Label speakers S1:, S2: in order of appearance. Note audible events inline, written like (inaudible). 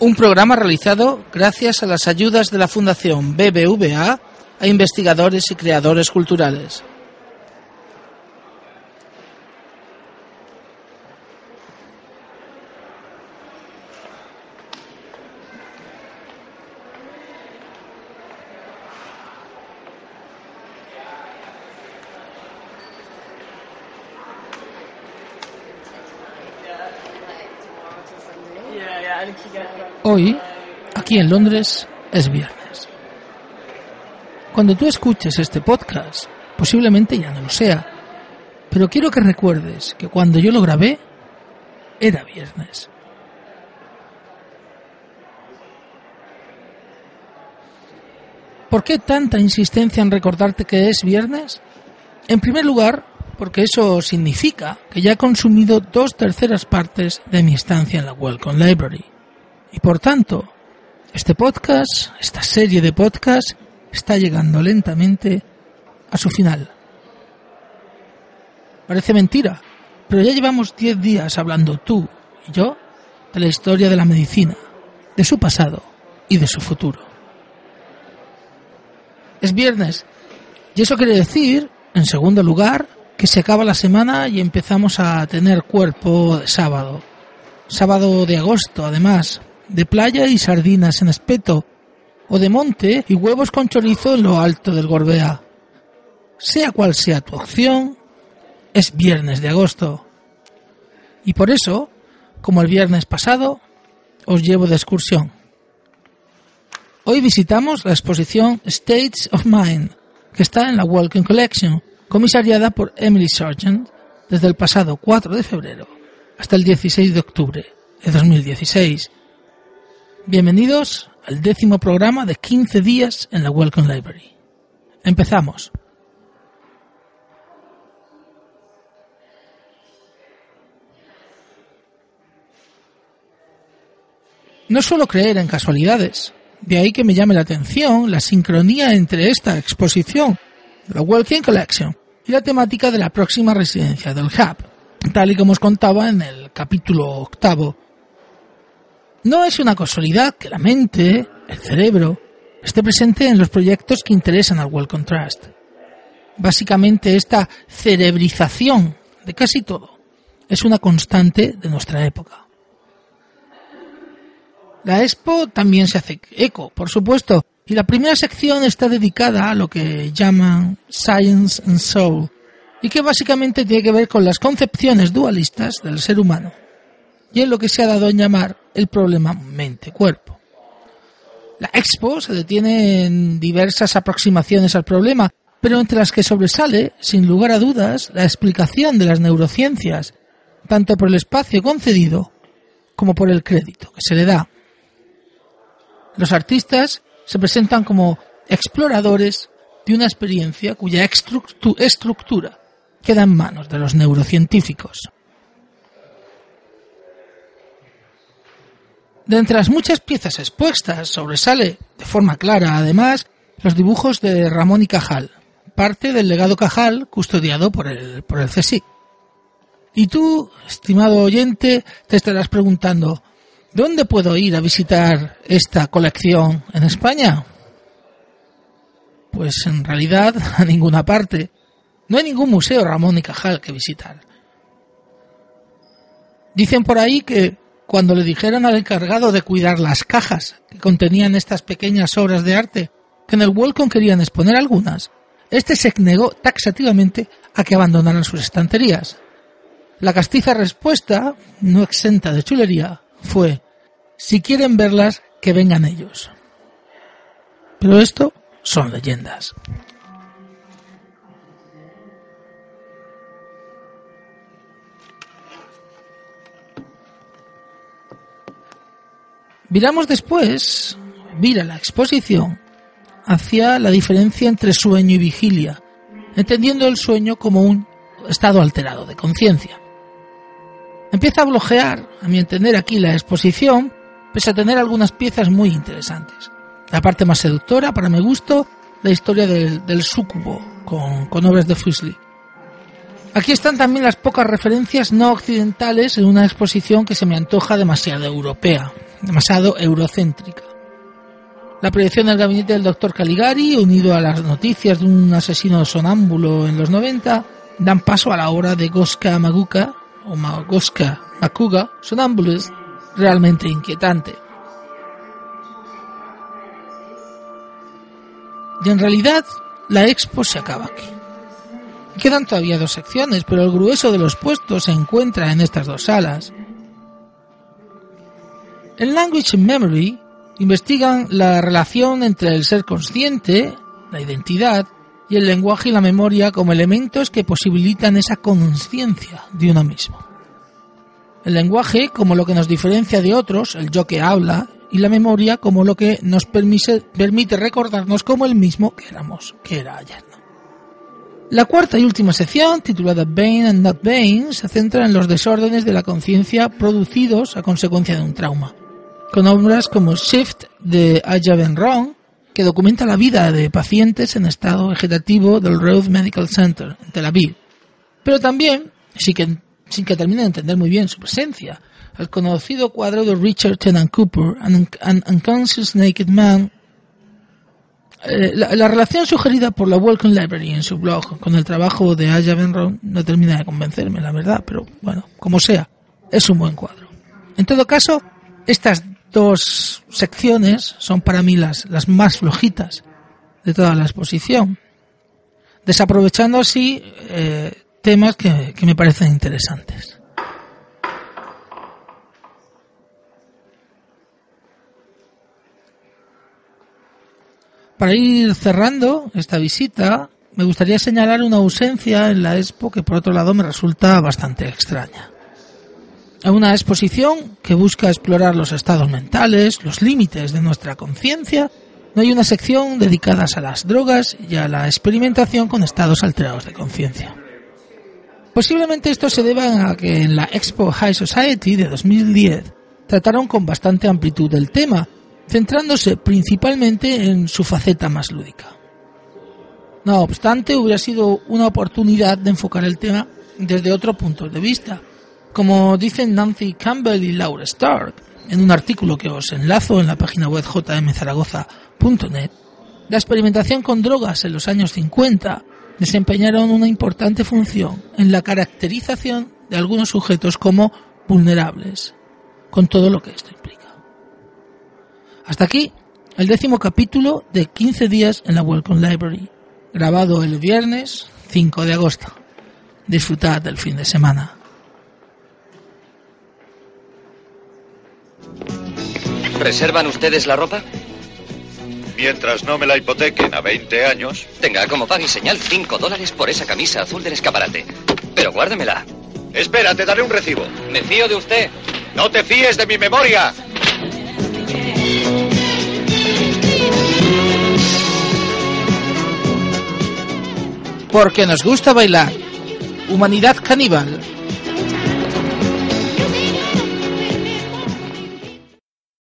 S1: Un programa realizado gracias a las ayudas de la Fundación BBVA a investigadores y creadores culturales. Hoy, aquí en Londres, es viernes. Cuando tú escuches este podcast, posiblemente ya no lo sea, pero quiero que recuerdes que cuando yo lo grabé, era viernes. ¿Por qué tanta insistencia en recordarte que es viernes? En primer lugar, porque eso significa que ya he consumido dos terceras partes de mi estancia en la Welcome Library. Y por tanto, este podcast, esta serie de podcasts, está llegando lentamente a su final. Parece mentira, pero ya llevamos 10 días hablando tú y yo de la historia de la medicina, de su pasado y de su futuro. Es viernes, y eso quiere decir, en segundo lugar, que se acaba la semana y empezamos a tener cuerpo sábado. Sábado de agosto, además, de playa y sardinas en espeto, o de monte y huevos con chorizo en lo alto del Gorbea. Sea cual sea tu opción, es viernes de agosto. Y por eso, como el viernes pasado, os llevo de excursión. Hoy visitamos la exposición States of Mind, que está en la Walking Collection, comisariada por Emily Sargent desde el pasado 4 de febrero hasta el 16 de octubre de 2016 Bienvenidos al décimo programa de 15 días en la Welcome Library. Empezamos. No suelo creer en casualidades, de ahí que me llame la atención la sincronía entre esta exposición, la Welcome Collection, y la temática de la próxima residencia del Hub, tal y como os contaba en el capítulo octavo no es una casualidad que la mente, el cerebro, esté presente en los proyectos que interesan al Well Contrast. Básicamente esta cerebrización de casi todo es una constante de nuestra época. La Expo también se hace eco, por supuesto, y la primera sección está dedicada a lo que llaman Science and Soul, y que básicamente tiene que ver con las concepciones dualistas del ser humano y en lo que se ha dado en llamar el problema mente-cuerpo. La expo se detiene en diversas aproximaciones al problema, pero entre las que sobresale, sin lugar a dudas, la explicación de las neurociencias, tanto por el espacio concedido como por el crédito que se le da. Los artistas se presentan como exploradores de una experiencia cuya estructura queda en manos de los neurocientíficos. De entre las muchas piezas expuestas sobresale de forma clara, además, los dibujos de Ramón y Cajal, parte del legado Cajal custodiado por el, por el CSIC. Y tú, estimado oyente, te estarás preguntando, ¿dónde puedo ir a visitar esta colección en España? Pues en realidad (laughs) a ninguna parte. No hay ningún museo Ramón y Cajal que visitar. Dicen por ahí que cuando le dijeron al encargado de cuidar las cajas que contenían estas pequeñas obras de arte, que en el Welcome querían exponer algunas, este se negó taxativamente a que abandonaran sus estanterías. La castiza respuesta, no exenta de chulería, fue, si quieren verlas, que vengan ellos. Pero esto son leyendas. Viramos después, vira la exposición hacia la diferencia entre sueño y vigilia, entendiendo el sueño como un estado alterado de conciencia. Empieza a bloquear, a mi entender aquí, la exposición, pese a tener algunas piezas muy interesantes. La parte más seductora, para mi gusto, la historia del, del súcubo, con, obras de Fusley. Aquí están también las pocas referencias no occidentales en una exposición que se me antoja demasiado europea, demasiado eurocéntrica. La proyección del gabinete del doctor Caligari, unido a las noticias de un asesino sonámbulo en los 90, dan paso a la obra de Goska Maguka, o Goska Makuga, Sonambulist, realmente inquietante. Y en realidad, la expo se acaba aquí. Quedan todavía dos secciones, pero el grueso de los puestos se encuentra en estas dos salas. En Language and Memory investigan la relación entre el ser consciente, la identidad, y el lenguaje y la memoria como elementos que posibilitan esa conciencia de uno mismo. El lenguaje como lo que nos diferencia de otros, el yo que habla, y la memoria como lo que nos permite, recordarnos como el mismo que éramos, que era ayer. La cuarta y última sección, titulada Bane and Not Bane, se centra en los desórdenes de la conciencia producidos a consecuencia de un trauma, con obras como Shift de Aya Ben Ron, que documenta la vida de pacientes en estado vegetativo del Road Medical Center en Tel Aviv. Pero también, sin que, sin que termine de entender muy bien su presencia, el conocido cuadro de Richard Tennant Cooper, An Unconscious Naked Man, eh, la, relación sugerida por la Welcome Library en su blog con el trabajo de Aya Benron no termina de convencerme, la verdad, pero bueno, como sea, es un buen cuadro. En todo caso, estas dos secciones son para mí las, más flojitas de toda la exposición, desaprovechando así eh, temas que me parecen interesantes. Para ir cerrando esta visita, me gustaría señalar una ausencia en la expo que por otro lado me resulta bastante extraña una exposición que busca explorar los estados mentales, los límites de nuestra conciencia, no hay una sección dedicada a las drogas y a la experimentación con estados alterados de conciencia. Posiblemente esto se deba a que en la Expo High Society de 2010 trataron con bastante amplitud el tema, centrándose principalmente en su faceta más lúdica. No obstante, hubiera sido una oportunidad de enfocar el tema desde otro punto de vista, como dicen Nancy Campbell y Laura Stark en un artículo que os enlazo en la página web jmzaragoza.net, la experimentación con drogas en los años 50 desempeñaron una importante función en la caracterización de algunos sujetos como vulnerables, con todo lo que esto implica. Hasta aquí el décimo capítulo de 15 días en la Welcome Library, grabado el viernes 5 de agosto. Disfrutad del fin de semana.
S2: ¿Reservan ustedes la ropa?
S3: Mientras no me la hipotequen a 20 años.
S2: Tenga como pague señal 5 dólares por esa camisa azul del escaparate. Pero guárdemela.
S3: Espera, te daré un recibo.
S2: Me fío de usted.
S3: No te fíes de mi memoria.
S1: Porque nos gusta bailar. Humanidad caníbal.